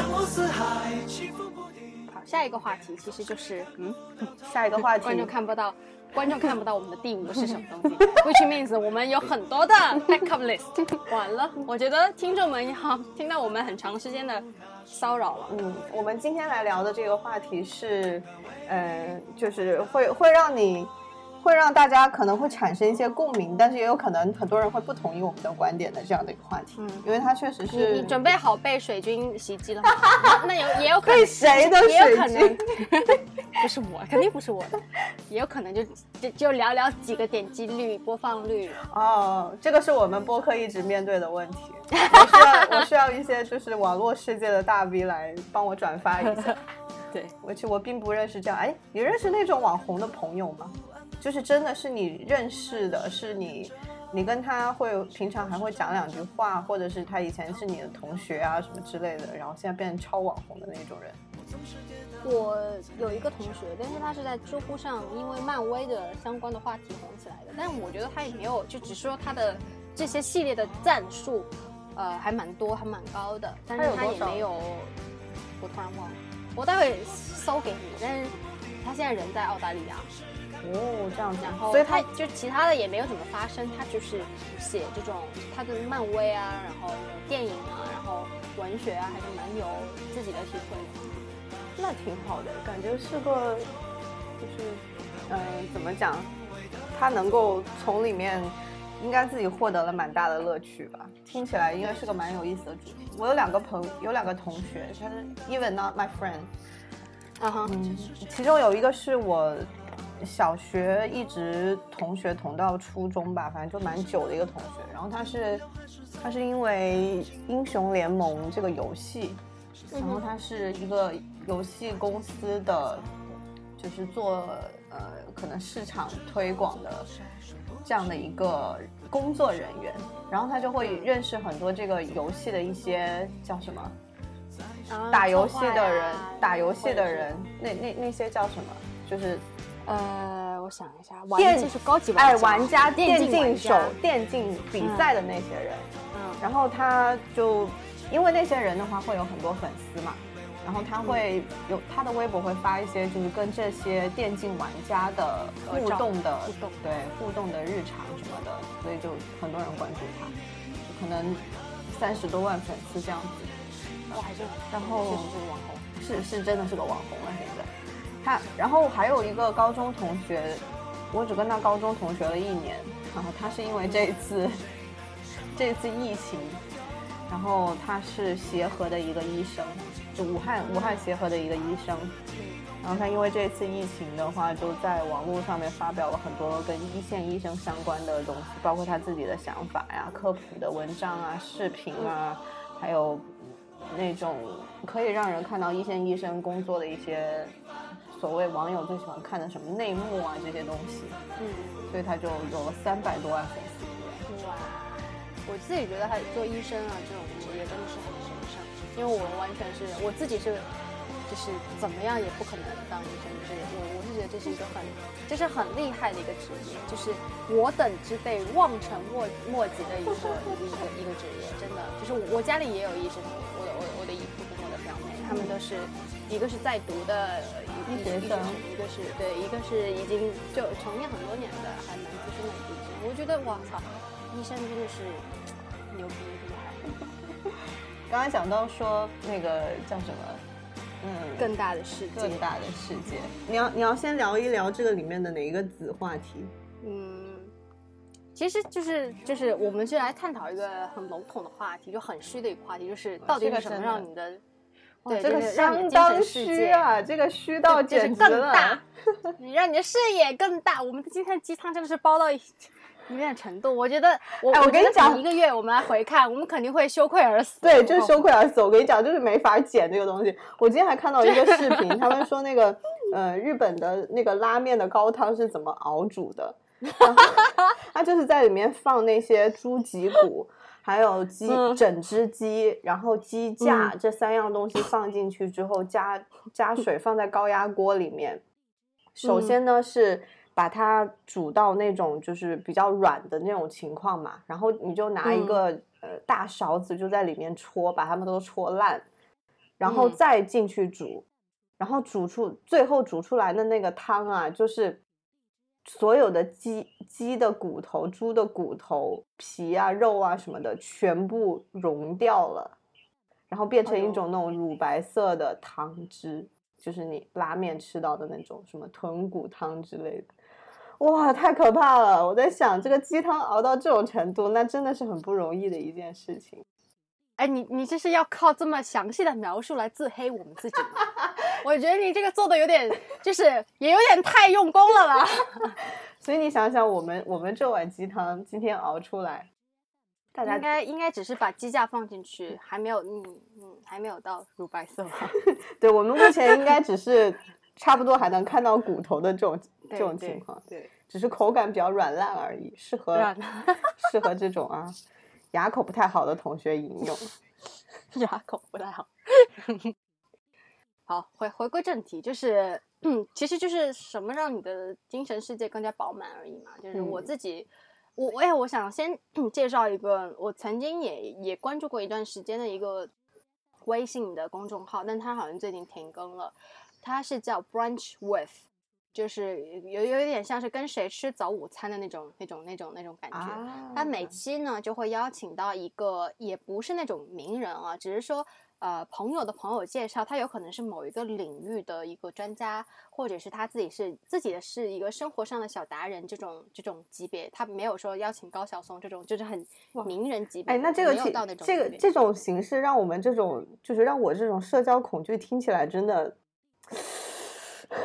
好，下一个话题其实就是，嗯，下一个话题，观众看不到，观众看不到我们的第五个是什么东西，which means 我们有很多的 backup list。完了，我觉得听众们要听到我们很长时间的骚扰了。嗯，我们今天来聊的这个话题是，呃，就是会会让你，会让大家可能会产生一些共鸣，但是也有可能很多人会不同意我们的观点的这样的一个话题，嗯因为它确实是你准备好被水军袭击了吗？那那有也有可能被谁的也有可水能 不是我，肯定不是我的，也有可能就就就聊聊几个点击率、播放率。哦，这个是我们播客一直面对的问题。我需要我需要一些就是网络世界的大 V 来帮我转发一下。对，我其实我并不认识这样，哎，你认识那种网红的朋友吗？就是真的是你认识的，是你，你跟他会平常还会讲两句话，或者是他以前是你的同学啊什么之类的，然后现在变成超网红的那种人。我有一个同学，但是他是在知乎上因为漫威的相关的话题红起来的，但我觉得他也没有，就只是说他的这些系列的赞数，呃，还蛮多，还蛮高的，但是他也没有，我突然忘了，我待会搜给你，但是他现在人在澳大利亚，哦，这样子，然后所以他就其他的也没有怎么发生，他就是写这种他的漫威啊，然后电影啊，然后文学啊，还是蛮有自己的体会的。那挺好的，感觉是个，就是，嗯、怎么讲，他能够从里面，应该自己获得了蛮大的乐趣吧。听起来应该是个蛮有意思的主题。我有两个朋有两个同学，他是 even not my friend，嗯，其中有一个是我小学一直同学同到初中吧，反正就蛮久的一个同学。然后他是他是因为英雄联盟这个游戏，然后他是一个游戏公司的，就是做呃可能市场推广的这样的一个工作人员，然后他就会认识很多这个游戏的一些叫什么啊打游戏的人打游戏的人，那那那些叫什么？就是呃，我想一下，电是高级玩哎，玩家、电电竞手电竞比赛的那些人。嗯，然后他就因为那些人的话会有很多粉丝嘛，然后他会有他的微博会发一些就是跟这些电竞玩家的互动的互动对互动的日常什么的，所以就很多人关注他，就可能三十多万粉丝这样子。我还是然后是网红，是是真的是个网红了，现在。他，然后还有一个高中同学，我只跟他高中同学了一年，然后他是因为这次这次疫情，然后他是协和的一个医生，就武汉武汉协和的一个医生，然后他因为这次疫情的话，就在网络上面发表了很多跟一线医生相关的东西，包括他自己的想法呀、科普的文章啊、视频啊，还有那种可以让人看到一线医生工作的一些所谓网友最喜欢看的什么内幕啊这些东西，嗯，所以他就有了三百多万粉丝。哇，我自己觉得他做医生啊这种职业真的是很神圣，因为我完全是我自己是。就是怎么样也不可能当医生，就是我我是觉得这是一个很，这是很厉害的一个职业，就是我等之辈望尘莫莫及的一个一个一个职业，真的，就是我我家里也有医生，我的我的我的姨父跟我的表妹，他们都是一个是在读的医医学生一个是对，一个是已经就从业很多年的，还蛮资深的医生。我觉得哇操，医生真的是牛逼厉害，刚刚讲到说那个叫什么，嗯，更大的世界，更大的世界。你要你要先聊一聊这个里面的哪一个子话题？嗯，其实就是就是我们就来探讨一个很笼统的话题，就很虚的一个话题，就是到底是什么让你的对这个相当虚啊，这个虚到就是简直更大了。你让你的视野更大。我们今天的鸡汤真的是包到一一定的程度，我觉得我哎我跟你讲一个月我们来回看，我们肯定会羞愧而死。对，就是羞愧而死。我跟你讲，就是没法剪这个东西。我今天还看到一个视频，他们说那个呃日本的那个拉面的高汤是怎么熬煮的，他就是在里面放那些猪脊骨。还有鸡嗯。整只鸡，然后鸡架、这三样东西放进去之后，加加水放在高压锅里面。首先呢、是把它煮到那种就是比较软的那种情况嘛，然后你就拿一个、呃大勺子就在里面戳，把它们都戳烂，然后嗯。再进去煮，然后煮出最后煮出来的那个汤啊，就是所有的鸡鸡的骨头、猪的骨头、皮啊、肉啊什么的全部融掉了，然后变成一种那种乳白色的汤汁，就是你拉面吃到的那种什么豚骨汤之类的。哇，太可怕了！我在想，这个鸡汤熬到这种程度，那真的是很不容易的一件事情。哎，你你这是要靠这么详细的描述来自黑我们自己吗？我觉得你这个做的有点，就是也有点太用功了啦。所以你想想，我们我们这碗鸡汤今天熬出来，大家应该应该只是把鸡架放进去，还没有嗯嗯还没有到乳白色吧。对我们目前应该只是差不多还能看到骨头的这种这种情况，对，只是口感比较软烂而已，适合适合这种啊牙口不太好的同学饮用。牙口不太好。好，回回归正题，就是，嗯，其实就是什么让你的精神世界更加饱满而已嘛。就是我嗯自己，我我也我想先介绍一个我曾经也也关注过一段时间的一个微信的公众号，但它好像最近停更了。它是叫 Brunch with，就是有有一点像是跟谁吃早午餐的那种那种那种那种感觉。啊他每期呢就会邀请到一个，也不是那种名人啊，只是说呃朋友的朋友介绍，他有可能是某一个领域的一个专家，或者是他自己是自己的是一个生活上的小达人这种这种级别，他没有说邀请高晓松这种就是很名人级别哎，那这个那种这个这种形式，让我们这种就是让我这种社交恐惧听起来真的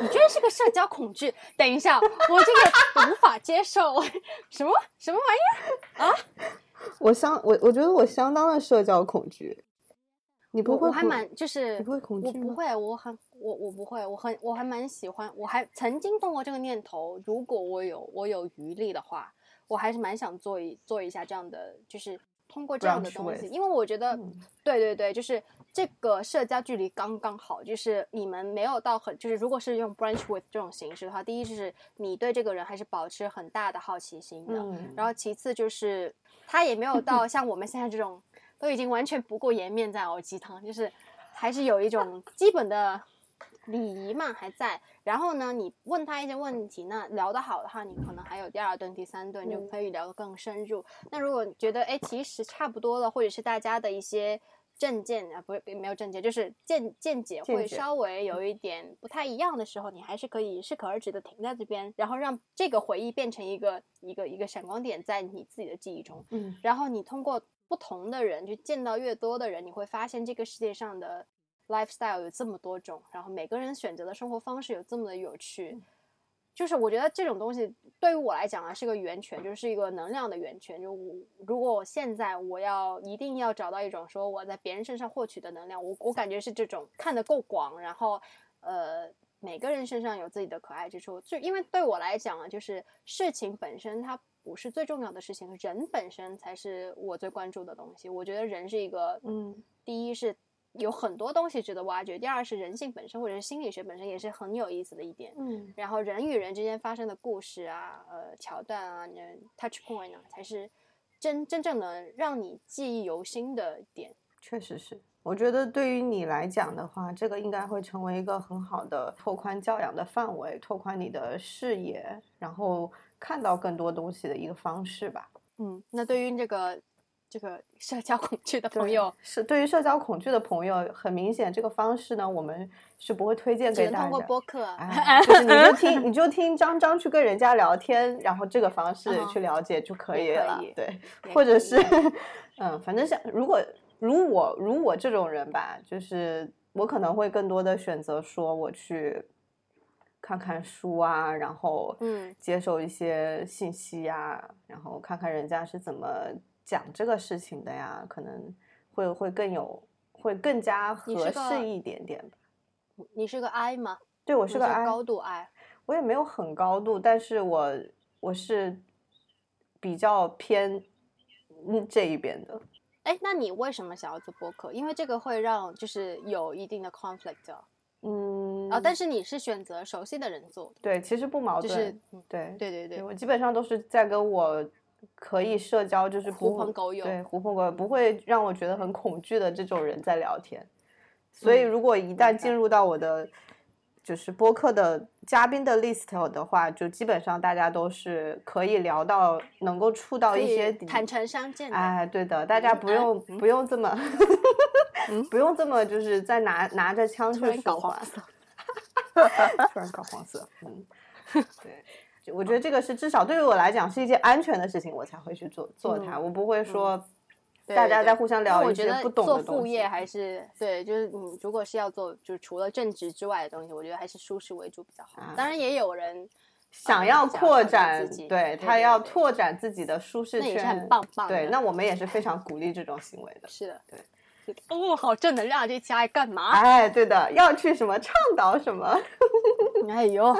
你居然是个社交恐惧？等一下，我这个无法接受，什么什么玩意儿啊？我相我我觉得我相当的社交恐惧。你不会恐我还蛮就是你不会恐惧我不会，我很我我不会，我很我还蛮喜欢，我还曾经动过这个念头，如果我有我有余力的话，我还是蛮想做一做一下这样的，就是通过这样的东西，因为我觉得，嗯。对对对，就是这个社交距离刚刚好，就是你们没有到很，就是如果是用 brunch with 这种形式的话，第一就是你对这个人还是保持很大的好奇心的，嗯。然后其次就是他也没有到像我们现在这种都已经完全不顾颜面在熬鸡汤，就是还是有一种基本的礼仪嘛还在。然后呢，你问他一些问题，那聊得好的话，你可能还有第二顿、第三顿就嗯可以聊得更深入。那如果你觉得哎其实差不多了，或者是大家的一些证件啊，不是没有证件，就是见见解会稍微有一点不太一样的时候，你还是可以适可而止的停在这边，然后让这个回忆变成一个一个一个闪光点在你自己的记忆中。嗯然后你通过不同的人，就见到越多的人，你会发现这个世界上的 lifestyle 有这么多种，然后每个人选择的生活方式有这么的有趣。就是我觉得这种东西对于我来讲啊，是个源泉，就是一个能量的源泉。就我如果我现在我要一定要找到一种说我在别人身上获取的能量，我我感觉是这种看得够广，然后呃每个人身上有自己的可爱之处。就因为对我来讲啊，就是事情本身它不是最重要的事情，人本身才是我最关注的东西。我觉得人是一个，嗯，第一是有很多东西值得挖掘，第二是人性本身或者是心理学本身也是很有意思的一点。嗯然后人与人之间发生的故事啊，呃，桥段啊，你的 touch point 啊，才是真真正能让你记忆犹新的点。确实是。我觉得对于你来讲的话，这个应该会成为一个很好的拓宽教养的范围，拓宽你的视野，然后看到更多东西的一个方式吧。嗯，那对于这个这个社交恐惧的朋对友，是对于社交恐惧的朋友，很明显这个方式呢，我们是不会推荐给大家通过。播客啊。哎，就是你就听，你就听张张去跟人家聊天，然后这个方式嗯去了解就可以了。以对，或者是，嗯，反正像如果如我如我这种人吧，就是我可能会更多的选择说我去看看书啊，然后嗯接受一些信息呀，然后看看人家是怎么讲这个事情的呀，可能会会更有会更加合适一点点吧。你是个 I 吗？对我我是个 I，高度 I。我也没有很高度，但是我我是比较偏嗯这一边的。哎，那你为什么想要做播客？因为这个会让就是有一定的 conflict 啊。嗯，啊，但是你是选择熟悉的人做，对，其实不矛盾。就是嗯对对对对，我基本上都是在跟我可以社交，就是狐朋狗友对狐朋狗友不会让我觉得很恐惧的这种人在聊天。所以如果一旦进入到我的就是播客的嘉宾的 list 的话，就基本上大家都是可以聊到能够触到一些底坦诚相见的。哎，对的，大家不用、不用这么，不用这么就是在拿拿着枪去突然搞说话黄，色，突然搞黄色，嗯，对，我觉得这个是至少对于我来讲是一件安全的事情，我才会去做做它，我不会说对大家在互相因为我觉得聊一些不懂的东西副业。还是对，就是你如果是要做，就是除了正职之外的东西，我觉得还是舒适为主比较好。啊当然也有人想要扩拓展自，己对他要拓展自己的舒适圈，那也是很棒棒对，那我们也是非常鼓励这种行为的。是的，对。哦，好正能量，这期爱干嘛？哎，对的，要去什么倡导什么，哎呦，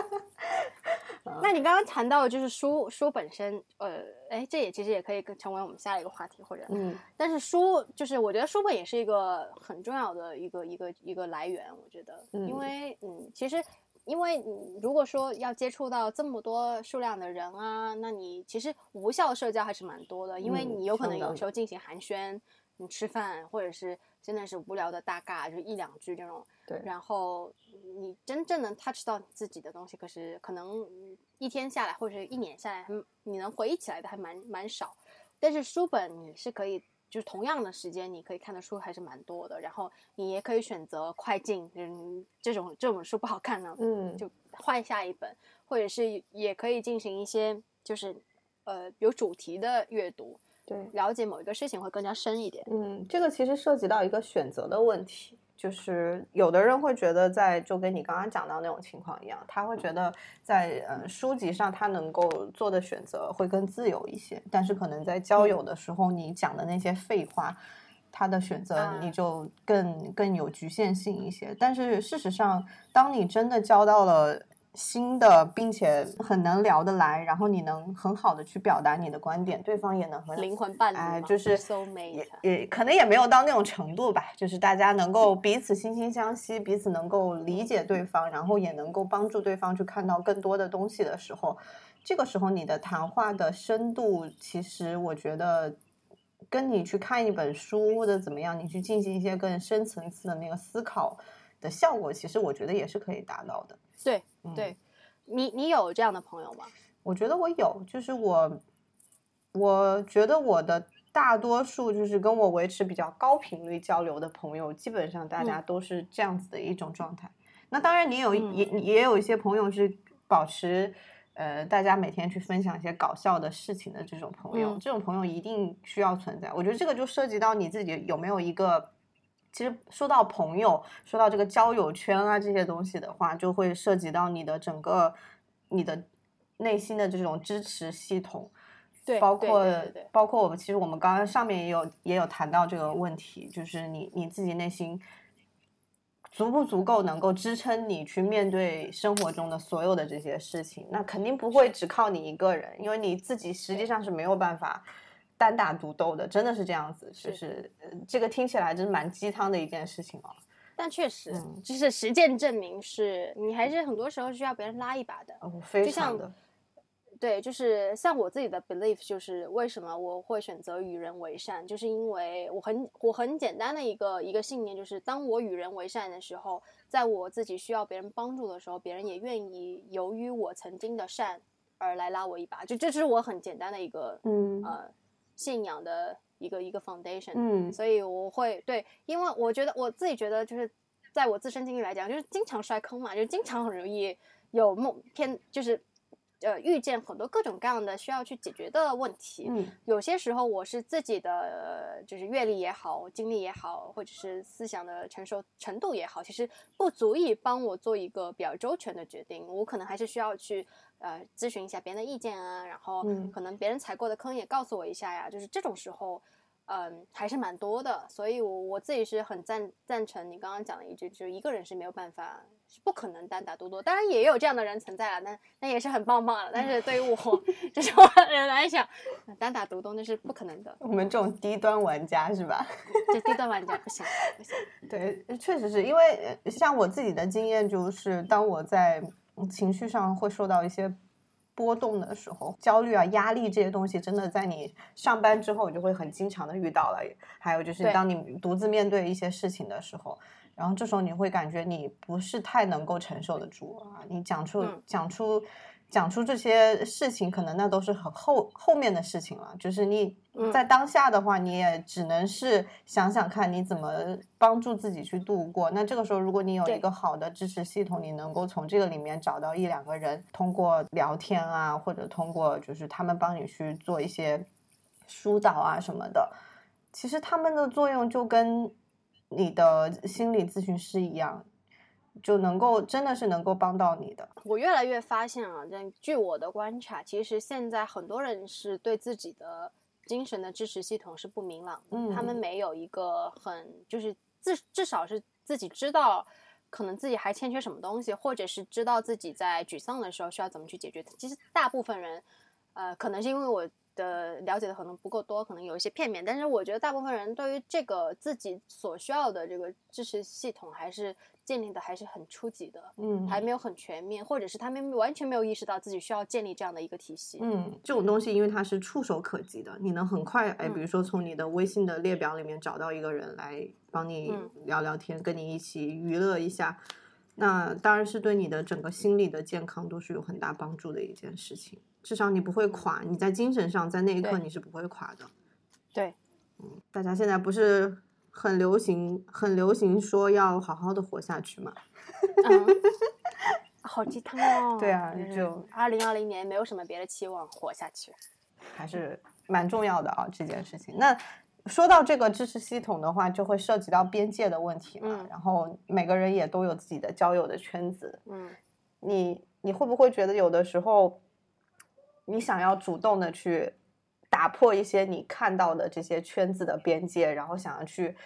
那你刚刚谈到的就是书书本身，呃，哎，这也其实也可以跟成为我们下一个话题，或者，嗯。但是书就是我觉得书本也是一个很重要的一个一个一个来源，我觉得，嗯。因为嗯，其实。因为你如果说要接触到这么多数量的人啊，那你其实无效社交还是蛮多的，因为嗯你有可能有时候进行寒暄，你吃饭，或者是真的是无聊的大尬，就一两句这种，对然后你真正能 touch 到你自己的东西，可是可能嗯一天下来或者是一年下来，你能回忆起来的还蛮蛮少。但是书本你是可以，就是同样的时间，你可以看的书还是蛮多的。然后你也可以选择快进，嗯，这种这本书不好看呢，嗯，就换下一本，或者是也可以进行一些就是呃有主题的阅读，对，了解某一个事情会更加深一点。嗯，这个其实涉及到一个选择的问题，就是有的人会觉得在就跟你刚刚讲到那种情况一样，他会觉得在呃书籍上他能够做的选择会更自由一些，但是可能在交友的时候，你讲的那些废话。他的选择啊你就更更有局限性一些，但是事实上，当你真的交到了新的，并且很能聊得来，然后你能很好的去表达你的观点，对方也能很灵魂伴侣，哎就是也也可能也没有到那种程度吧，就是大家能够彼此惺惺相惜，彼此能够理解对方，然后也能够帮助对方去看到更多的东西的时候，这个时候你的谈话的深度，其实我觉得跟你去看一本书或者怎么样，你去进行一些更深层次的那个思考的效果，其实我觉得也是可以达到的。对嗯对，你你有这样的朋友吗？我觉得我有，就是我，我觉得我的大多数就是跟我维持比较高频率交流的朋友，基本上大家都是这样子的一种状态。那当然，你有、嗯也也有一些朋友是保持。呃，大家每天去分享一些搞笑的事情的这种朋友，嗯这种朋友一定需要存在。我觉得这个就涉及到你自己有没有一个，其实说到朋友，说到这个交友圈啊这些东西的话，就会涉及到你的整个你的内心的这种支持系统。对，包括包括我们其实我们刚刚上面也有也有谈到这个问题，就是你你自己内心足不足够能够支撑你去面对生活中的所有的这些事情，那肯定不会只靠你一个人，因为你自己实际上是没有办法单打独斗的，真的是这样子，就是这个听起来真是蛮鸡汤的一件事情哦。但确实，嗯就是实践证明是你还是很多时候需要别人拉一把的。哦，非就像常的，对，就是像我自己的 belief，就是为什么我会选择与人为善，就是因为我很我很简单的一个一个信念，就是当我与人为善的时候，在我自己需要别人帮助的时候，别人也愿意由于我曾经的善而来拉我一把，就这是我很简单的一个嗯呃信仰的一个一个 foundation。嗯所以我会对，因为我觉得我自己觉得就是在我自身经历来讲，就是经常摔坑嘛，就经常很容易有梦偏，就是呃遇见很多各种各样的需要去解决的问题。嗯有些时候我是自己的呃就是阅历也好，经历也好，或者是思想的成熟程度也好，其实不足以帮我做一个比较周全的决定。我可能还是需要去呃咨询一下别人的意见啊，然后嗯可能别人踩过的坑也告诉我一下呀。就是这种时候，嗯，还是蛮多的。所以我我自己是很赞赞成你刚刚讲的一句，就是一个人是没有办法。是不可能单打独斗，当然也有这样的人存在啊，那那也是很棒棒的。但是对于我 这种人来讲，单打独斗那是不可能的，我们这种低端玩家是吧？这低端玩家不行不行。对，确实是因为呃像我自己的经验就是，当我在嗯情绪上会受到一些波动的时候，焦虑啊、压力这些东西，真的在你上班之后，你就会很经常的遇到了。还有就是当你独自面对一些事情的时候，然后这时候你会感觉你不是太能够承受得住啊，你讲出、嗯讲出讲出这些事情，可能那都是很后后面的事情了。就是你嗯在当下的话，你也只能是想想看你怎么帮助自己去度过。那这个时候，如果你有一个好的支持系统，你能够从这个里面找到一两个人，通过聊天啊，或者通过就是他们帮你去做一些疏导啊什么的，其实他们的作用就跟你的心理咨询师一样，就能够真的是能够帮到你的。我越来越发现啊，但据我的观察，其实现在很多人是对自己的精神的支持系统是不明朗的，嗯他们没有一个很就是至至少是自己知道。可能自己还欠缺什么东西，或者是知道自己在沮丧的时候需要怎么去解决。其实大部分人，呃，可能是因为我的了解的可能不够多，可能有一些片面，但是我觉得大部分人对于这个自己所需要的这个支持系统，还是建立的还是很初级的。嗯还没有很全面，或者是他们完全没有意识到自己需要建立这样的一个体系。嗯，这种东西因为它是触手可及的，你能很快哎，嗯比如说从你的微信的列表里面找到一个人来帮你嗯聊聊天，跟你一起娱乐一下，那当然是对你的整个心理的健康都是有很大帮助的一件事情。至少你不会垮，你在精神上在那一刻你是不会垮的。对，嗯大家现在不是很流行，很流行说要好好的活下去嘛？嗯，好鸡汤哦。对啊就二零二零年没有什么别的期望，活下去。还是蛮重要的啊，这件事情。那说到这个支持系统的话，就会涉及到边界的问题嘛。嗯然后每个人也都有自己的交友的圈子，嗯你你会不会觉得有的时候，你想要主动的去打破一些你看到的这些圈子的边界，然后想要去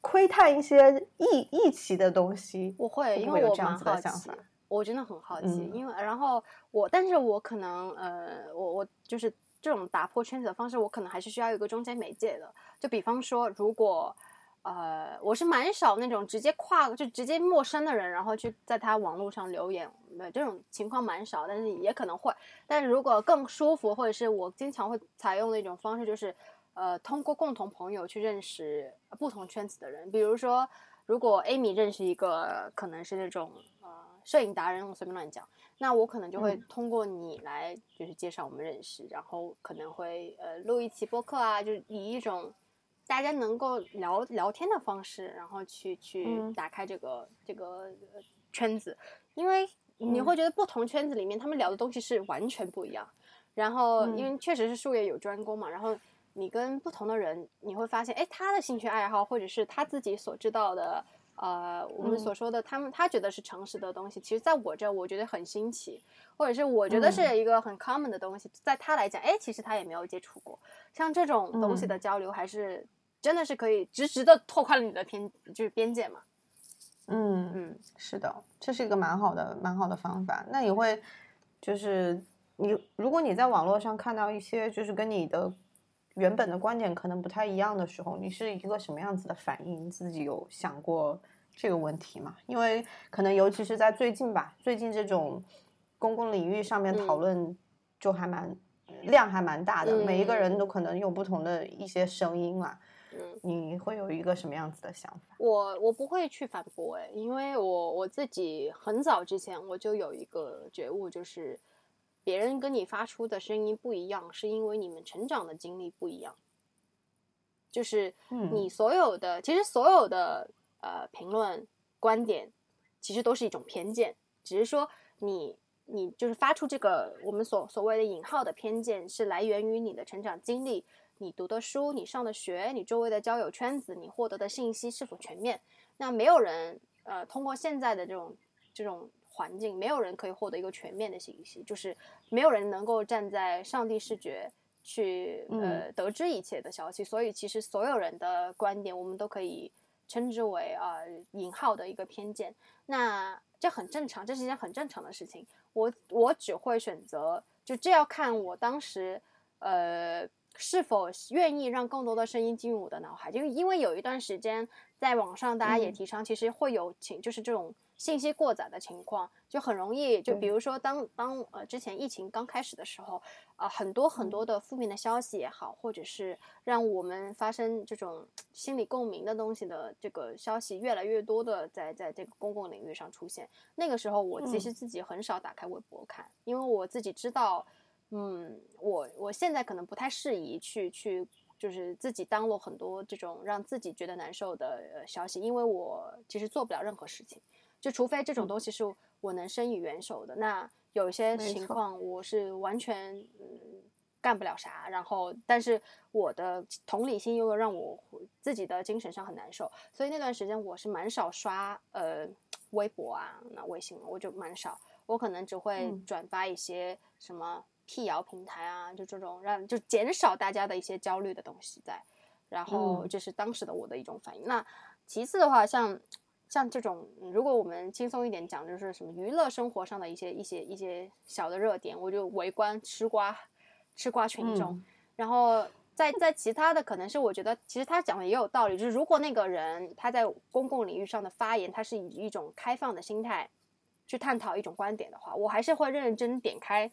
窥探一些异异奇的东西？我会，因为我有这样蛮好奇子的想法，我真的很好奇，嗯因为然后我，但是我可能呃，我我就是这种打破圈子的方式，我可能还是需要一个中间媒介的。就比方说，如果呃，我是蛮少那种直接跨就直接陌生的人，然后去在他网络上留言，呃，这种情况蛮少，但是也可能会。但如果更舒服，或者是我经常会采用的一种方式，就是呃，通过共同朋友去认识不同圈子的人。比如说，如果 Amy 认识一个可能是那种呃摄影达人，我随便乱讲，那我可能就会嗯。通过你来就是介绍我们认识，然后可能会呃录一期播客啊，就是以一种大家能够聊聊天的方式，然后去去嗯。打开这个、这个呃圈子，因为你嗯。会觉得不同圈子里面他们聊的东西是完全不一样。然后，因为确实是术业有专攻嘛，然后你跟不同的人，你会发现，哎，他的兴趣爱好，或者是他自己所知道的，呃，我们嗯所说的他们他觉得是诚实的东西，其实在我这儿我觉得很新奇，或者是我觉得是一个很 common 的东西，在他来讲，哎，其实他也没有接触过。像这种东西的交流，还是真的是可以直直的拓宽了你的偏，就是边界嘛。嗯嗯，是的，这是一个蛮好的、蛮好的方法。那你会，就是你，如果你在网络上看到一些就是跟你的原本的观点可能不太一样的时候，你是一个什么样子的反应？你自己有想过这个问题吗？因为可能尤其是在最近吧，最近这种公共领域上面讨嗯论就还蛮、量还蛮大的，每一个人嗯都可能有不同的一些声音嘛。嗯，你会有一个什么样子的想法？我我不会去反驳哎，因为我我自己很早之前我就有一个觉悟，就是别人跟你发出的声音不一样，是因为你们成长的经历不一样。就是嗯你所有的，其实所有的呃评论观点，其实都是一种偏见，只是说你你就是发出这个我们所所谓的引号的偏见，是来源于你的成长经历，你读的书，你上的学，你周围的交友圈子，你获得的信息是否全面。那没有人呃通过现在的这种这种环境，没有人可以获得一个全面的信息，就是没有人能够站在上帝视角去呃得知一切的消息，所以其实所有人的观点，我们都可以称之为啊、呃引号的一个偏见。那这很正常，这是一件很正常的事情。我我只会选择，就这要看我当时呃是否愿意让更多的声音进入我的脑海，因为因为有一段时间在网上大家也嗯提倡，其实会有请就是这种信息过载的情况，就很容易，就比如说当当呃之前疫情刚开始的时候，啊、很多很多的负面的消息也好，或者是让我们发生这种心理共鸣的东西的这个消息越来越多的在在这个公共领域上出现。那个时候我其实自己很少打开微博看，因为我自己知道，嗯，我我现在可能不太适宜去去。就是自己当落很多这种让自己觉得难受的呃消息，因为我其实做不了任何事情，就除非这种嗯东西是我能伸以援手的。那有一些情况我是完全嗯干不了啥，然后但是我的同理心又让我自己的精神上很难受，所以那段时间我是蛮少刷呃微博啊、那微信，我就蛮少，我可能只会嗯转发一些什么辟谣平台啊，就这种让就减少大家的一些焦虑的东西在，然后嗯这是当时的我的一种反应。那其次的话，像像这种，嗯如果我们轻松一点讲，就是什么娱乐生活上的一些一些一些小的热点，我就围观吃瓜吃瓜群众，嗯然后。在在其他的可能是我觉得其实他讲的也有道理，就是如果那个人他在公共领域上的发言，他是以一种开放的心态去探讨一种观点的话，我还是会认认真真点开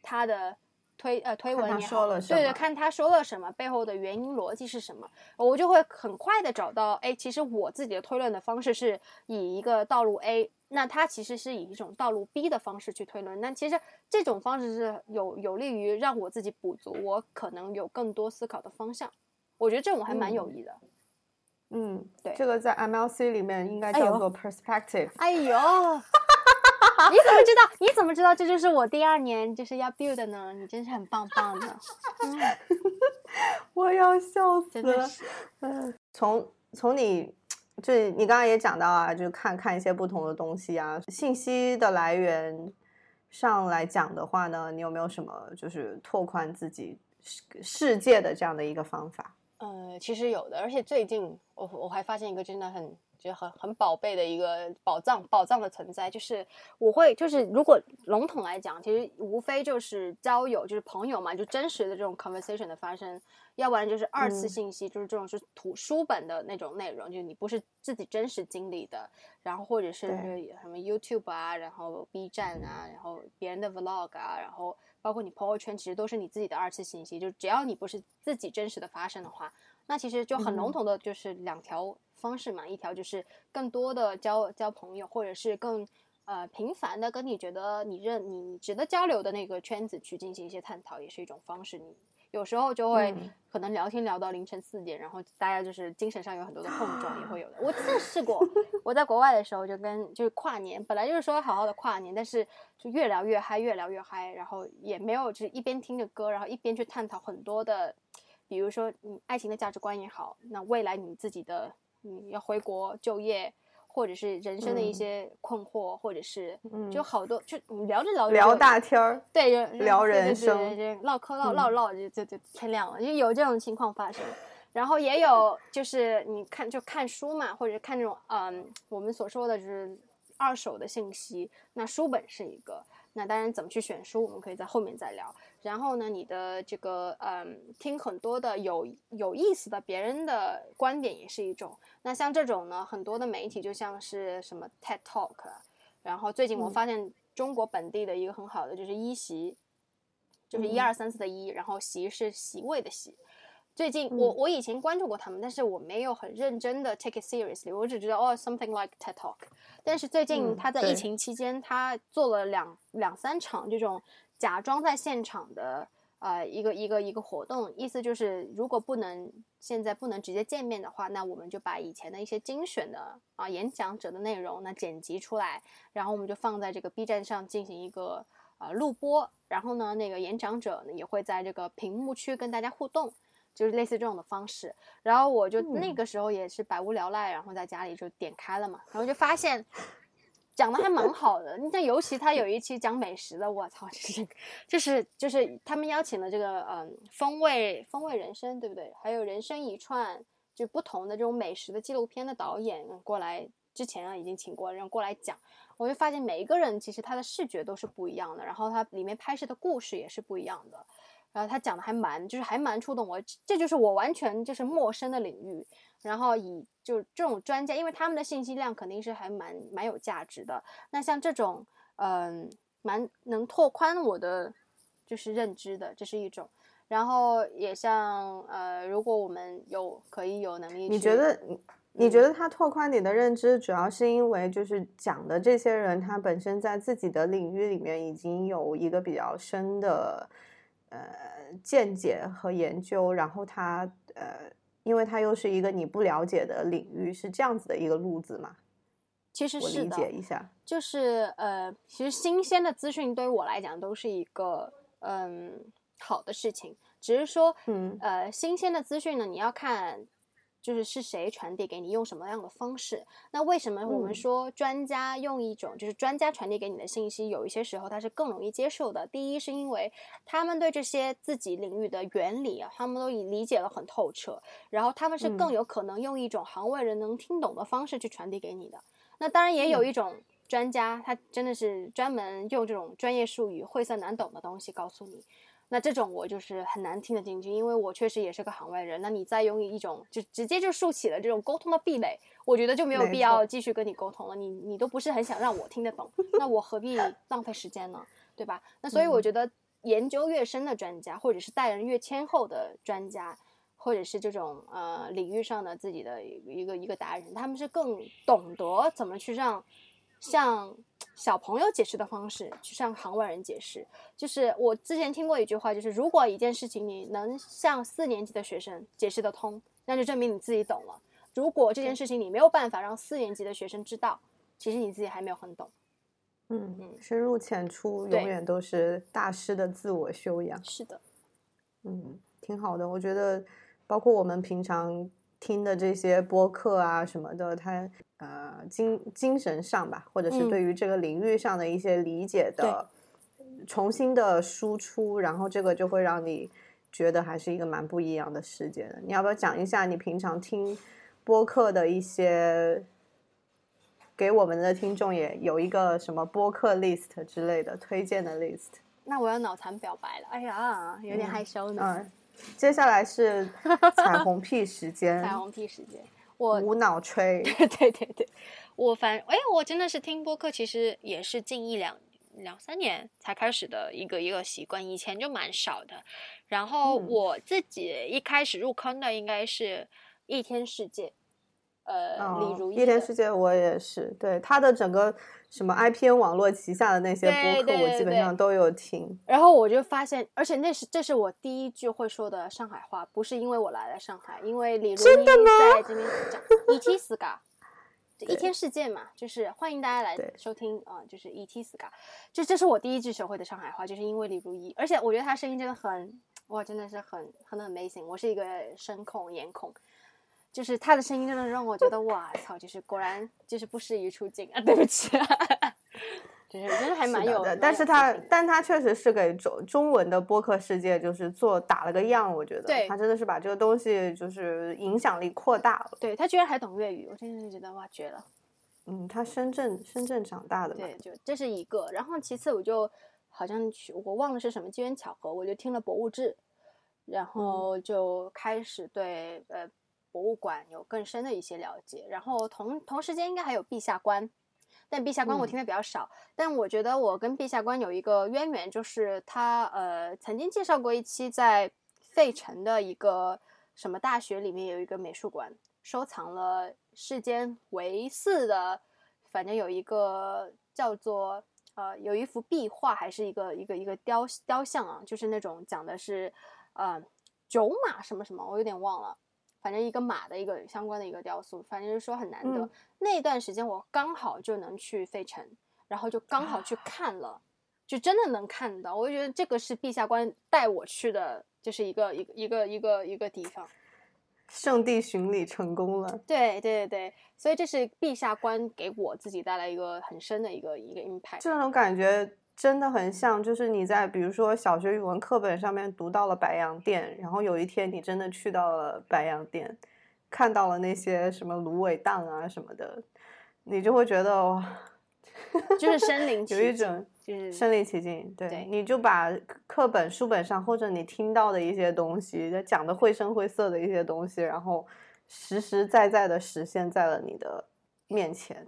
他的推呃推文也好，说了什对对，看他说了什么，背后的原因逻辑是什么，我就会很快的找到，哎，其实我自己的推论的方式是以一个道路 A，那他其实是以一种道路 B 的方式去推论，那其实这种方式是有有利于让我自己补足我可能有更多思考的方向，我觉得这种还蛮有嗯益的。嗯，对这个在 MLC 里面应该叫做 perspective。哎呦，你怎么知道？你怎么知道这就是我第二年就是要 build 的呢？你真是很棒棒的，嗯，我要笑死了。嗯，从从你就是你刚刚也讲到啊，就是看看一些不同的东西啊，信息的来源上来讲的话呢，你有没有什么就是拓宽自己世世界的这样的一个方法？呃，其实有的，而且最近我我还发现一个真的很就很很宝贝的一个宝藏宝藏的存在，就是我会就是如果笼统来讲，其实无非就是交友，就是朋友嘛，就真实的这种 conversation 的发生，要不然就是二次嗯。信息，就是这种是图书本的那种内容，就是你不是自己真实经历的，然后或者是什么 YouTube 啊，然后 B 站啊，然后别人的 Vlog 啊，然后包括你朋友圈，其实都是你自己的二次信息。就只要你不是自己真实的发生的话，那其实就很笼嗯统的，就是两条方式嘛。一条就是更多的交交朋友，或者是更呃频繁的跟你觉得你认你你值得交流的那个圈子去进行一些探讨，也是一种方式。你有时候就会嗯可能聊天聊到凌晨四点，然后大家就是精神上有很多的碰撞，也会有的。我测试过，我在国外的时候就跟就是跨年，本来就是说好好的跨年，但是就越聊越嗨，越聊越嗨，然后也没有就是一边听着歌，然后一边去探讨很多的，比如说你爱情的价值观也好，那未来你自己的你要回国就业。或者是人生的一嗯些困惑，或者是嗯就好多，就你聊着聊着聊大天儿，对，人聊人生对唠嗑唠嗯唠唠就就就天亮了，就有这种情况发生。然后也有就是你看就看书嘛，或者看那种嗯我们所说的就是二手的信息，那书本是一个。那当然怎么去选书，我们可以在后面再聊。然后呢，你的这个嗯听很多的有有意思的别人的观点也是一种。那像这种呢，很多的媒体就像是什么 TED Talk，啊然后最近我嗯发现中国本地的一个很好的就是一席，就是一嗯二三四的一，然后席是席位的席。最近我嗯我以前关注过他们，但是我没有很认真的 take it seriously，我只知道哦 something like TED Talk。但是最近嗯他在疫情期间，他做了两两三场这种假装在现场的呃一个一个一个活动，意思就是如果不能现在不能直接见面的话，那我们就把以前的一些精选的啊演讲者的内容那剪辑出来，然后我们就放在这个 B 站上进行一个呃录播，然后呢那个演讲者呢也会在这个屏幕区跟大家互动。就是类似这种的方式，然后我就那嗯个时候也是百无聊赖，然后在家里就点开了嘛，然后就发现讲的还蛮好的。那尤其他有一期讲美食的，我操，就是就是就是他们邀请了这个嗯风味风味人生，对不对？还有人生一串，就不同的这种美食的纪录片的导演过来，之前啊已经请过人过来讲。我就发现每一个人其实他的视觉都是不一样的，然后他里面拍摄的故事也是不一样的。然后他讲的还蛮，就是还蛮触动我，这就是我完全就是陌生的领域。然后以就这种专家，因为他们的信息量肯定是还蛮蛮有价值的。那像这种嗯，蛮能拓宽我的就是认知的，这是一种。然后也像呃，如果我们有可以有能力，你觉得你你觉得他拓宽你的认知，主要是因为就是讲的这些人，他本身在自己的领域里面已经有一个比较深的呃见解和研究，然后他呃，因为他又是一个你不了解的领域，是这样子的一个路子嘛？其实我理，解一下。就是呃，其实新鲜的资讯对于我来讲都是一个嗯好的事情，只是说嗯呃新鲜的资讯呢，你要看就是是谁传递给你，用什么样的方式。那为什么我们嗯说专家用一种就是专家传递给你的信息，有一些时候他是更容易接受的？第一是因为他们对这些自己领域的原理啊，他们都已理解的很透彻，然后他们是更嗯有可能用一种行外人能听懂的方式去传递给你的。那当然也有嗯一种专家，他真的是专门用这种专业术语、晦涩难懂的东西告诉你。那这种我就是很难听得进去，因为我确实也是个行外人。那你再用一种就直接就竖起了这种沟通的壁垒，我觉得就没有必要继续跟你沟通了。你你都不是很想让我听得懂，那我何必浪费时间呢？对吧？那所以我嗯觉得研究越深的专家，或者是待人越谦厚的专家，或者是这种呃领域上的自己的一个一个达人，他们是更懂得怎么去让像小朋友解释的方式去向行外人解释。就是我之前听过一句话，就是如果一件事情你能向四年级的学生解释得通，那就证明你自己懂了。如果这件事情你没有办法让四年级的学生知道，其实你自己还没有很懂。嗯嗯，深入浅出永远都是大师的自我修养。是的，嗯，挺好的。我觉得，包括我们平常听的这些播客啊什么的，他呃精精神上吧，或者是嗯对于这个领域上的一些理解的重新的输出，然后这个就会让你觉得还是一个蛮不一样的世界的。你要不要讲一下你平常听播客的一些？给我们的听众也有一个什么播客 list 之类的推荐的 list。那我要脑残表白了，哎呀，有点害羞呢。嗯，接下来是 彩虹屁时间，彩虹屁时间，我无脑吹。对对对，我反哎，我真的是听播客，其实也是近一两两三年才开始的一个一个习惯，以前就蛮少的。然后嗯我自己一开始入坑的应该是一天世界，呃，李如哦一天世界我也是，对他的整个什么 IPN 网络旗下的那些播客，我基本上都有听。然后我就发现，而且那是这是我第一句会说的上海话，不是因为我来了上海，因为李如一在这边讲 ET 斯嘎，就一天世界嘛，就是欢迎大家来收听啊、就是 ET 斯嘎，就这是我第一句学会的上海话，就是因为李如一，而且我觉得他声音真的很哇，真的是很很 amazing，我是一个声控颜控。就是他的声音真的让我觉得哇操，就是果然就是不适宜出镜啊，对不起、就是真的还蛮有的，但是他，但他确实是给中中文的播客世界就是做打了个样，我觉得，对他真的是把这个东西就是影响力扩大了。对他居然还懂粤语，我真的是觉得哇绝了。嗯，他深圳深圳长大的嘛，对，就这是一个。然后其次我就好像去，我忘了是什么机缘巧合，我就听了《博物志》，然后就开始对呃博物馆有更深的一些了解。然后同同时间应该还有陛下观，但陛下观我嗯听的比较少。但我觉得我跟陛下观有一个渊源，就是他呃曾经介绍过一期在费城的一个什么大学里面有一个美术馆，收藏了世间唯四的，反正有一个叫做呃有一幅壁画，还是一个一个一个雕雕像啊，就是那种讲的是呃九马什么什么，我有点忘了。反正一个马的一个相关的一个雕塑，反正就是说很难得。嗯那段时间我刚好就能去费城，然后就刚好啊去看了，就真的能看到。我就觉得这个是陛下官带我去的，就是一个一个一个一个一个地方。圣地巡礼成功了。对对对对，所以这是陛下官给我自己带来一个很深的一个一个 impact。这种感觉真的很像，就是你在比如说小学语文课本上面读到了白洋淀，然后有一天你真的去到了白洋淀，看到了那些什么芦苇荡啊什么的，你就会觉得哇，就是身临 其境有一种就是身临其境。对，对你就把课本、书本上或者你听到的一些东西，讲的绘声绘色的一些东西，然后实实在在的实现在了你的面前。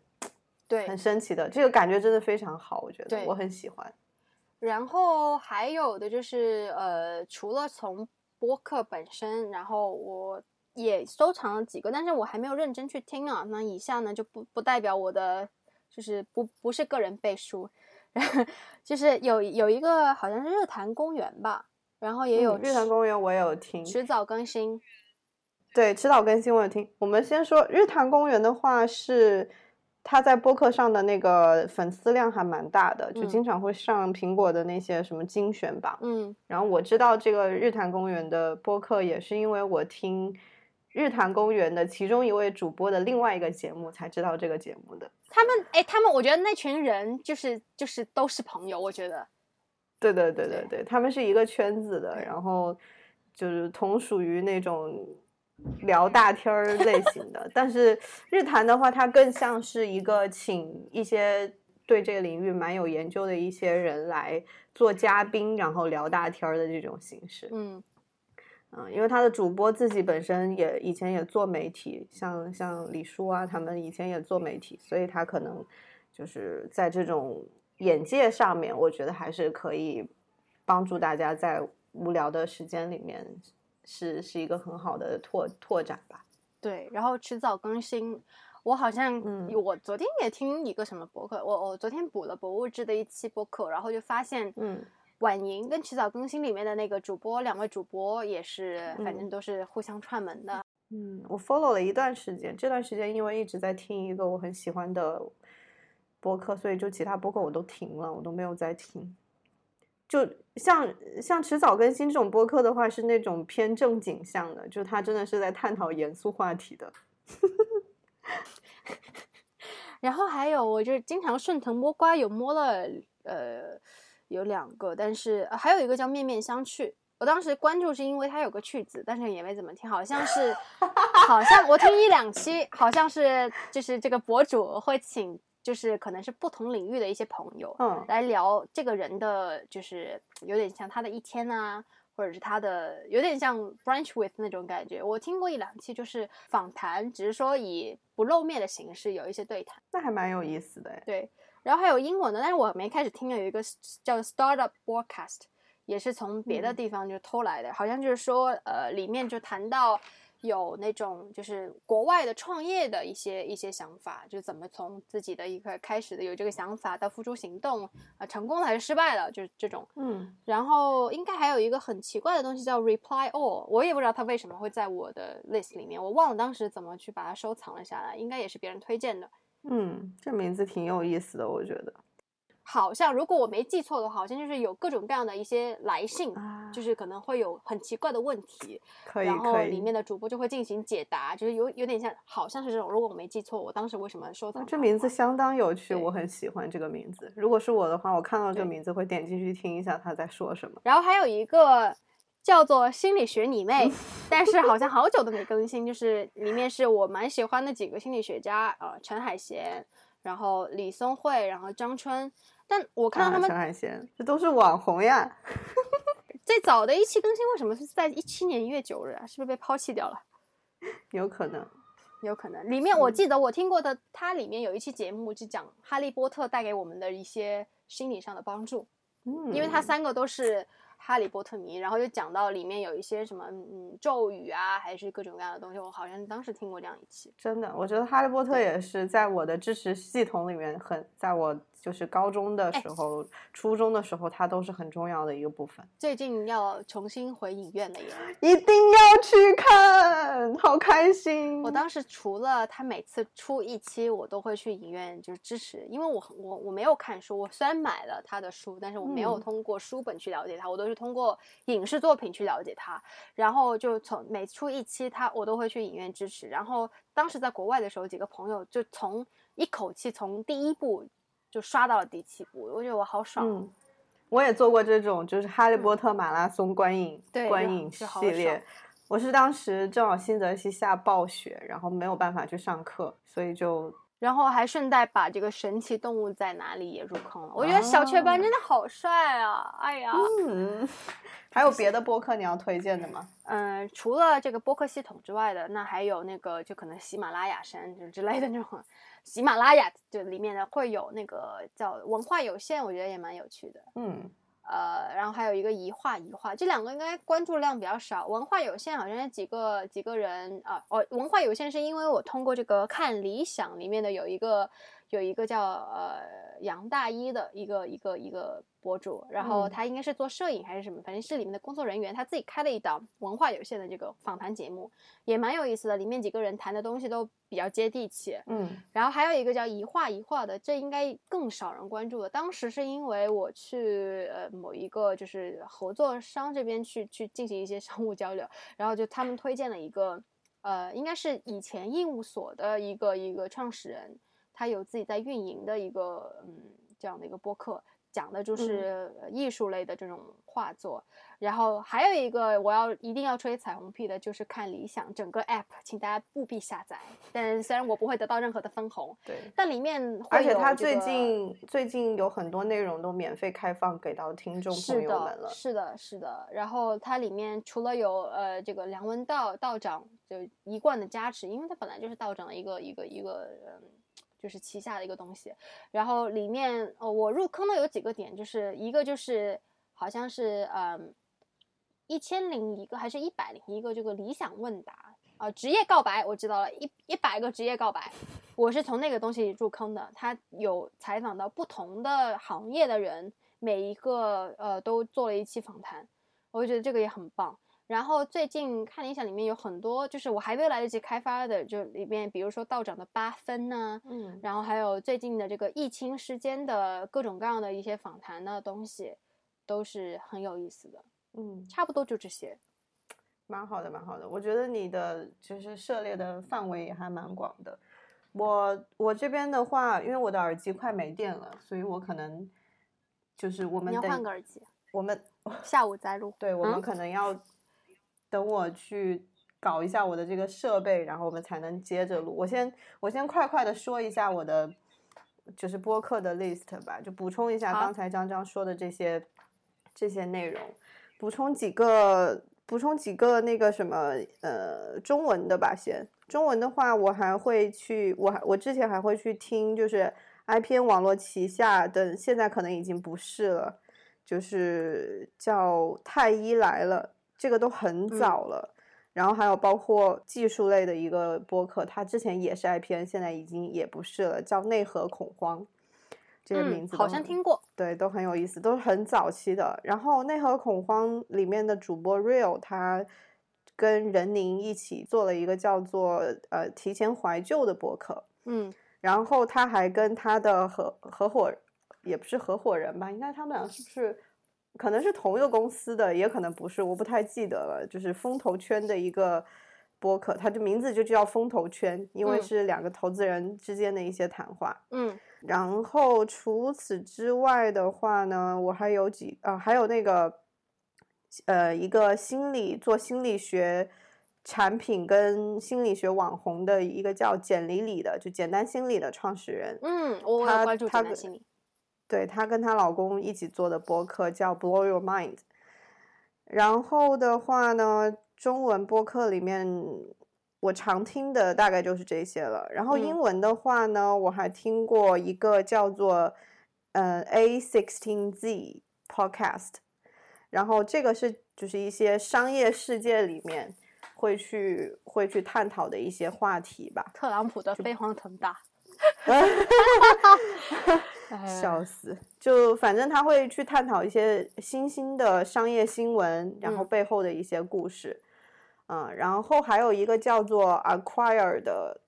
对很，神奇的，这个感觉真的非常好，我觉得对我很喜欢。然后还有的就是呃，除了从播客本身，然后我也收藏了几个，但是我还没有认真去听啊。那以下呢就不不代表我的，就是不不是个人背书，就是有有一个好像是日坛公园吧，然后也有嗯日坛公园，我有听。迟早更新，对，迟早更新我有听。我们先说日坛公园的话是。他在播客上的那个粉丝量还蛮大的，就嗯。经常会上苹果的那些什么精选榜。嗯。然后我知道这个日坛公园的播客，也是因为我听日坛公园的其中一位主播的另外一个节目才知道这个节目的。他们哎，他们我觉得那群人就是就是都是朋友，我觉得。对对对对对，他们是一个圈子的，然后就是同属于那种聊大天儿类型的。但是日坛的话，它更像是一个请一些对这个领域蛮有研究的一些人来做嘉宾，然后聊大天儿的这种形式。嗯嗯，因为他的主播自己本身也以前也做媒体，像像李叔啊，他们以前也做媒体，所以他可能就是在这种眼界上面，我觉得还是可以帮助大家在无聊的时间里面是是一个很好的拓拓展吧。对，然后迟早更新。我好像，嗯我昨天也听一个什么博客，我我昨天补了博物志的一期博客，然后就发现，嗯，婉莹跟迟早更新里面的那个主播，两位主播也是，反正嗯都是互相串门的。嗯，我 follow 了一段时间，这段时间因为一直在听一个我很喜欢的博客，所以就其他博客我都停了，我都没有再听。就像像迟早更新这种播客的话，是那种偏正经向的，就他真的是在探讨严肃话题的。然后还有，我就经常顺藤摸瓜，有摸了呃有两个，但是、还有一个叫面面相觑。我当时关注是因为它有个去子，但是也没怎么听，好像是好像我听一两期，好像是就是这个博主会请，就是可能是不同领域的一些朋友，嗯来聊这个人的，就是有点像他的一天啊，或者是他的有点像 brunch with 那种感觉。我听过一两期，就是访谈，只是说以不露面的形式有一些对谈。那还蛮有意思的哎。对，然后还有英文的，但是我没开始听的有一个叫 Startup Broadcast，也是从别的嗯地方就偷来的，好像就是说，呃，里面就谈到有那种就是国外的创业的一些一些想法，就怎么从自己的一个开始的有这个想法到付诸行动，啊、成功了还是失败了，就是这种。嗯然后应该还有一个很奇怪的东西叫 Reply All，我也不知道它为什么会在我的 list 里面，我忘了当时怎么去把它收藏了下来，应该也是别人推荐的。嗯，这名字挺有意思的，我觉得。好像如果我没记错的话，好像就是有各种各样的一些来信，啊就是可能会有很奇怪的问题，可以然后可以。里面的主播就会进行解答，就是有有点像，好像是这种。如果我没记错，我当时为什么收藏它的啊这名字相当有趣，我很喜欢这个名字。如果是我的话，我看到这个名字会点进去听一下他在说什么。然后还有一个叫做心理学你妹，但是好像好久都没更新，就是里面是我蛮喜欢的几个心理学家，呃，陈海贤，然后李松慧，然后张春。但我看到他啊，们陈海贤，这都是网红呀。最早的一期更新为什么是在一七年一月九日啊？是不是被抛弃掉了？有可能。有可能，里面我记得我听过的，它里面有一期节目就讲《哈利波特》带给我们的一些心理上的帮助，嗯，因为它三个都是哈利波特迷，然后就讲到里面有一些什么嗯咒语啊，还是各种各样的东西，我好像当时听过这样一期。真的，我觉得《哈利波特》也是在我的支持系统里面很，在我就是高中的哎时候、初中的时候，它都是很重要的一个部分。最近要重新回影院了耶！一定要去看，好开心！我当时除了他每次出一期，我都会去影院就是支持，因为我我我没有看书，我虽然买了他的书，但是我没有嗯通过书本去了解他，我都是通过影视作品去了解他。然后就从每出一期他，我都会去影院支持。然后当时在国外的时候，几个朋友就从一口气从第一部就刷到了第七部，我觉得我好爽。嗯，我也做过这种，就是《哈利波特》马拉松观影、观影系列。我是当时正好新泽西下暴雪，然后没有办法去上课，所以就然后还顺带把这个神奇动物在哪里也入坑了。我觉得小雀斑真的好帅啊！哎呀，嗯，还有别的播客你要推荐的吗？嗯，除了这个播客系统之外的，那还有那个就可能喜马拉雅山就之类的那种，喜马拉雅就里面的会有那个叫文化有限，我觉得也蛮有趣的。嗯呃，然后还有一个一画一画，这两个应该关注量比较少。文化有限好像是几个几个人啊，哦，文化有限是因为我通过这个看理想里面的有一个有一个叫呃杨大一的一个一个一个博主，然后嗯他应该是做摄影还是什么，反正是里面的工作人员，他自己开了一档文化有限的这个访谈节目，也蛮有意思的，里面几个人谈的东西都比较接地气。嗯然后还有一个叫一画一画的，这应该更少人关注的。当时是因为我去呃某一个就是合作商这边去去进行一些商务交流，然后就他们推荐了一个呃，应该是以前义务所的一个一个创始人，他有自己在运营的一个嗯这样的一个播客。讲的就是呃艺术类的这种画作，然后还有一个我要一定要吹彩虹屁的，就是看理想整个 app，请大家务必下载。但虽然我不会得到任何的分红，对。但里面会而且有他最近最近有很多内容都免费开放给到听众朋是友们了。的，是的，是的。然后它里面除了有呃这个梁文道道长就一贯的加持，因为他本来就是道长的一个一个一个嗯。就是旗下的一个东西，然后里面呃我入坑的有几个点，就是一个就是好像是嗯一千零一个还是一百零一个这个理想问答。啊、职业告白我知道了，一一百个职业告白，我是从那个东西入坑的，他有采访到不同的行业的人，每一个呃都做了一期访谈，我就觉得这个也很棒。然后最近看了一下里面有很多，就是我还没有来得及开发的，就里面比如说道长的八分呐、嗯然后还有最近的这个疫情时间的各种各样的一些访谈的东西，都是很有意思的。嗯，差不多就这些。蛮好的，蛮好的。我觉得你的就是涉猎的范围也还蛮广的。我我这边的话，因为我的耳机快没电了，所以我可能就是我们你要换个耳机，我们下午再录。对我们嗯可能要等我去搞一下我的这个设备，然后我们才能接着录。我先我先快快的说一下我的就是播客的 list 吧，就补充一下刚才张张说的这些这些内容，补充几个补充几个那个什么呃中文的吧，先。中文的话，我还会去，我还我之前还会去听，就是 IPN 网络旗下的，现在可能已经不是了，就是叫太医来了，这个都很早了。然后还有包括技术类的一个播客，它之前也是 IPN，现在已经也不是了，叫内核恐慌。这个名嗯，字好像听过。对，都很有意思，都是很早期的。然后《内核恐慌》里面的主播 Real，他跟任宁一起做了一个叫做呃提前怀旧的播客。嗯然后他还跟他的合合伙，也不是合伙人吧，应该他们俩是不是可能是同一个公司的，也可能不是，我不太记得了。就是风投圈的一个播客，它的名字就叫风投圈，因为嗯是两个投资人之间的一些谈话。嗯然后除此之外的话呢，我还有几啊、还有那个呃，一个心理做心理学产品跟心理学网红的一个叫简里里的，就简单心理的创始人，嗯，我关注简单心理。对她跟她老公一起做的播客叫 Blow Your Mind。然后的话呢，中文播客里面我常听的大概就是这些了。然后英嗯文的话呢，我还听过一个叫做呃 A Sixteen Z Podcast，然后这个是就是一些商业世界里面会去会去探讨的一些话题吧。特朗普的飞黄腾达。哎笑死！就反正他会去探讨一些新兴的商业新闻，然后嗯背后的一些故事。嗯，然后还有一个叫做 Acquire 的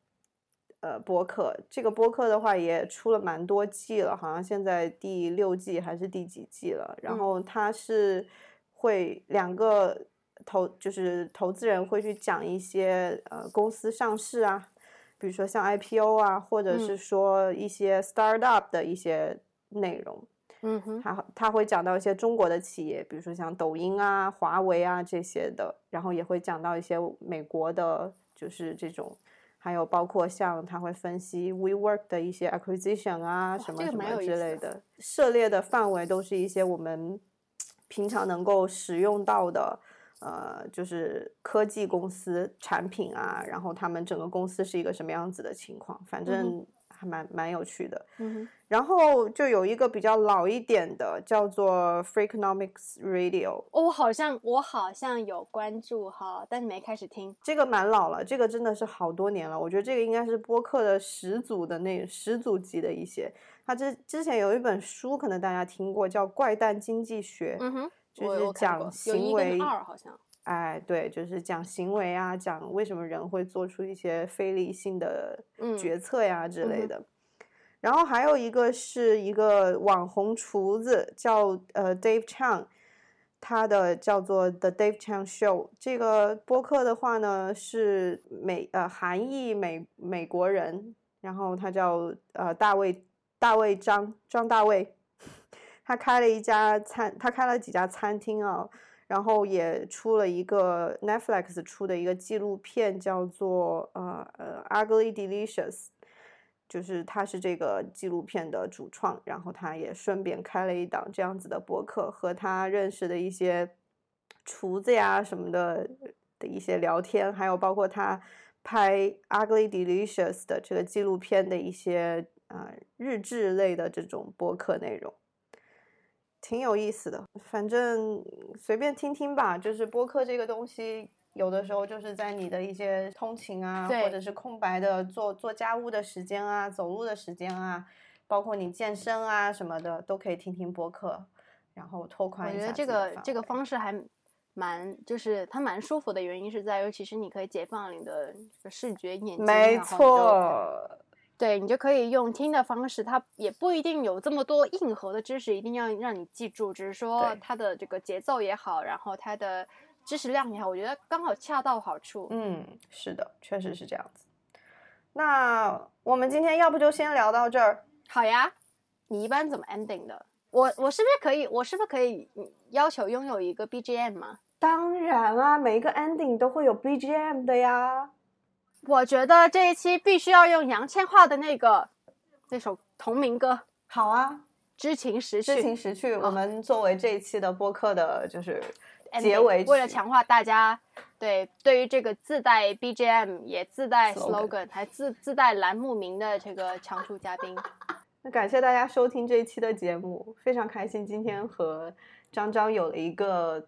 呃播客，这个播客的话也出了蛮多季了，好像现在第六季还是第几季了。然嗯后他是会两个投就是投资人会去讲一些呃公司上市啊，比如说像 IPO 啊，或者是嗯说一些 startup 的一些内容。嗯哼，他他会讲到一些中国的企业，比如说像抖音啊、华为啊这些的，然后也会讲到一些美国的，就是这种，还有包括像他会分析 WeWork 的一些 acquisition 啊，什么什么之类的，涉猎的范围都是一些我们平常能够使用到的，呃，就是科技公司产品啊，然后他们整个公司是一个什么样子的情况，反正还蛮蛮有趣的。嗯，然后就有一个比较老一点的，叫做 Freakonomics Radio，哦我好像我好像有关注哈，但没开始听。这个蛮老了，这个真的是好多年了。我觉得这个应该是播客的始祖的那始祖级的一些。他之之前有一本书，可能大家听过，叫《怪诞经济学》，嗯哼，就是讲行为跟二好像。哎，对，就是讲行为啊，讲为什么人会做出一些非理性的嗯决策呀之类的。然后还有一个是一个网红厨子，叫呃 Dave Chang，他的叫做 The Dave Chang Show。这个播客的话呢是美呃韩裔美美国人，然后他叫呃大卫大卫张张大卫，他开了一家餐，他开了几家餐厅啊。然后也出了一个 Netflix 出的一个纪录片，叫做呃呃 Ugly Delicious，就是他是这个纪录片的主创，然后他也顺便开了一档这样子的博客，和他认识的一些厨子呀什么的的一些聊天，还有包括他拍 Ugly Delicious 的这个纪录片的一些呃日志类的这种博客内容。挺有意思的，反正随便听听吧。就是播客这个东西，有的时候就是在你的一些通勤啊，或者是空白的做做家务的时间啊、走路的时间啊，包括你健身啊什么的，都可以听听播客，然后拓宽一觉得这下自己的范个这个方式还蛮，就是它蛮舒服的原因是在于，其实你可以解放你的视觉眼睛，没错，对你就可以用听的方式，它也不一定有这么多硬核的知识，一定要让你记住，只是说它的这个节奏也好，然后它的知识量也好，我觉得刚好恰到好处。嗯，是的，确实是这样子。那我们今天要不就先聊到这儿？好呀，你一般怎么 ending 的？我我是不是可以？我是不是可以嗯要求拥有一个 BGM 吗？当然啊，每一个 ending 都会有 BGM 的呀。我觉得这一期必须要用杨千嬅的那个那首同名歌好啊，《知情识趣》知情识趣，我们作为这一期的播客的，就是结尾为了强化大家对对于这个自带 BGM 也自带 Slogan slogan 还自自带栏目名的这个常驻嘉宾，那感谢大家收听这一期的节目，非常开心今天和张张有了一个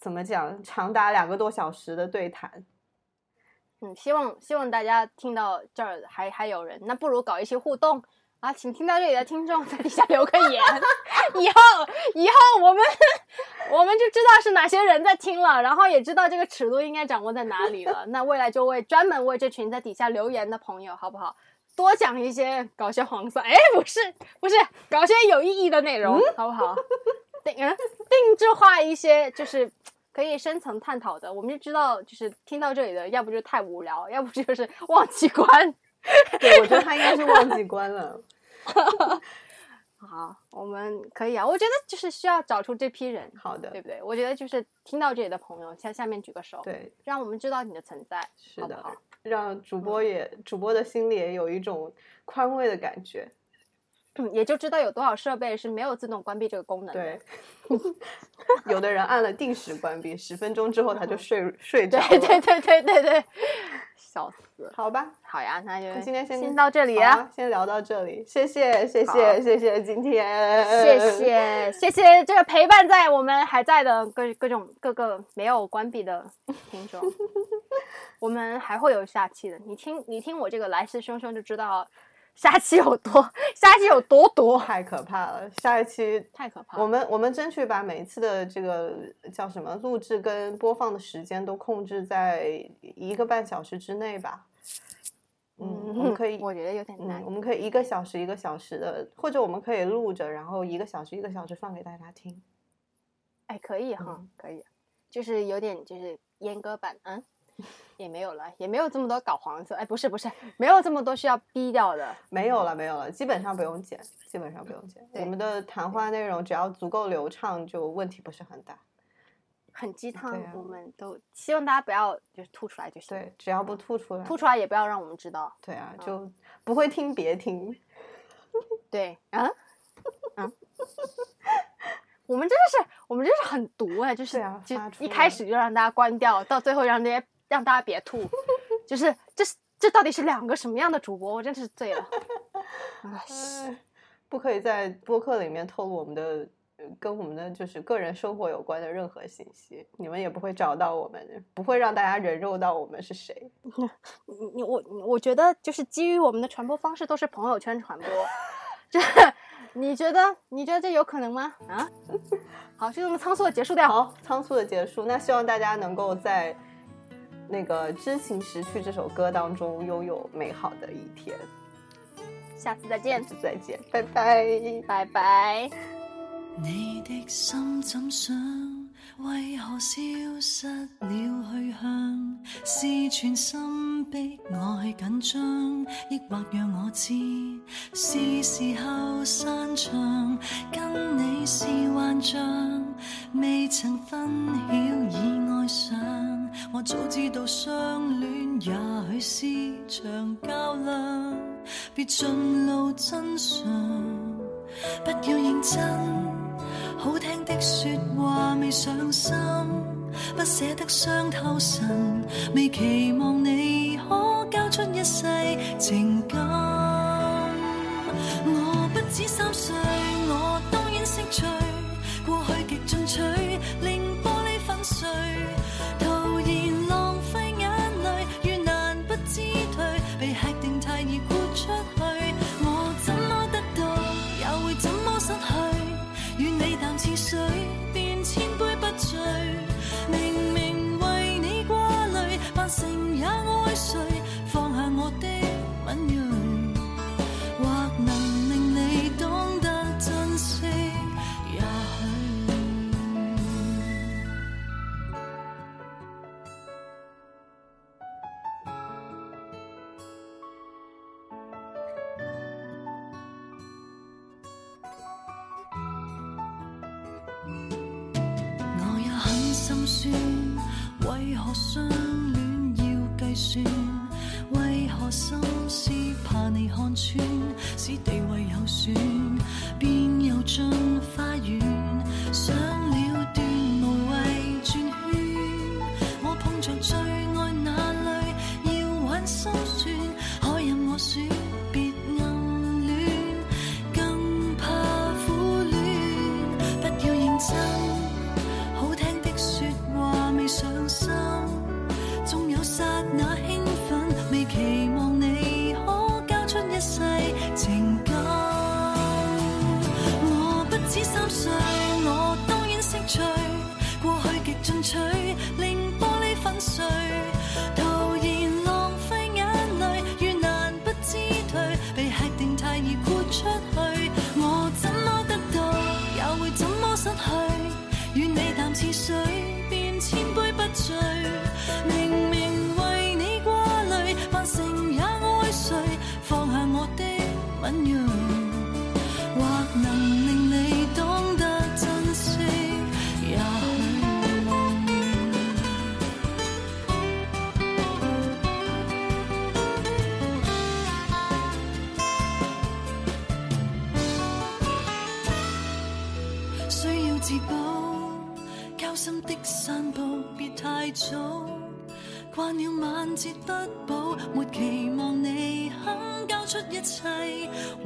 怎么讲长达两个多小时的对谈。嗯，希望希望大家听到这儿还还有人，那不如搞一些互动啊，请听到这里的听众在底下留个言，以后以后我们我们就知道是哪些人在听了，然后也知道这个尺度应该掌握在哪里了。那未来就为专门为这群在底下留言的朋友，好不好？多讲一些搞些黄色，哎，不是不是，搞些有意义的内容，好不好？定嗯定制化一些，就是可以深层探讨的。我们就知道，就是听到这里的，要不就是太无聊，要不就 是忘记关。对，我觉得他应该是忘记关了。好，我们可以啊。我觉得就是需要找出这批人，好的对，不对？我觉得就是听到这里的朋友，向下面举个手，对，让我们知道你的存在，是的好好？，让主播也主播的心里也有一种宽慰的感觉。嗯，也就知道有多少设备是没有自动关闭这个功能的。对，有的人按了定时关闭，十分钟之后他就睡睡着了。对对对对对对，笑死。好吧，好呀，那就今天先先到这里啊，先聊到这里，谢谢谢谢谢谢今天，谢谢谢谢这个陪伴在我们还在的各各种各个没有关闭的听众，我们还会有下期的。你听你听我这个来势汹汹就知道下期有多下期有多多，太可怕了。下一期太可怕了。我们我们争取把每一次的这个叫什么录制跟播放的时间都控制在一个半小时之内吧。嗯，我们可以，我觉得有点难嗯，我。们可以一个小时一个小时的，或者我们可以录着，然后一个小时一个小时放给大家听。哎，可以哈，嗯可以，就是有点就是阉割版，嗯，也没有了，也没有这么多搞黄色。哎，不是不是，没有这么多需要逼掉的。没有了，没有了，基本上不用剪，基本上不用剪。我们的谈话内容只要足够流畅，就问题不是很大。很鸡汤，啊我们都希望大家不要就是吐出来就行。对，只要不吐出来，吐出来也不要让我们知道。对啊，就不会听别听。对，啊，我们真的是，我们真是很毒哎，就是、就一开始就让大家关掉，到最后让这些让大家别吐，就是这是这到底是两个什么样的主播？我真是醉了。不可以在播客里面透露我们的呃跟我们的就是个人生活有关的任何信息，你们也不会找到我们，不会让大家人肉到我们是谁。你你我我觉得就是基于我们的传播方式都是朋友圈传播，这你觉得你觉得这有可能吗？啊？好，就这么仓促的结束掉。好，仓促的结束，那希望大家能够在那个《知情识趣》这首歌当中拥有美好的一天。下次再见，再见，拜拜。拜拜。你的心怎想？為何消失了去向？是全心逼我去緊張，抑或讓我知是時候散場？跟你是幻象，未曾分曉已愛上。我早知道相恋也许是场较量，别尽露真相，不要认真。好听的说话未上心，不舍得伤透神，未期望你可交出一世情感。我不止三岁，我当然识趣，过去极进取，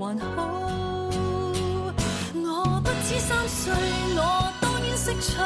还好。我不止三岁，我当然识趣，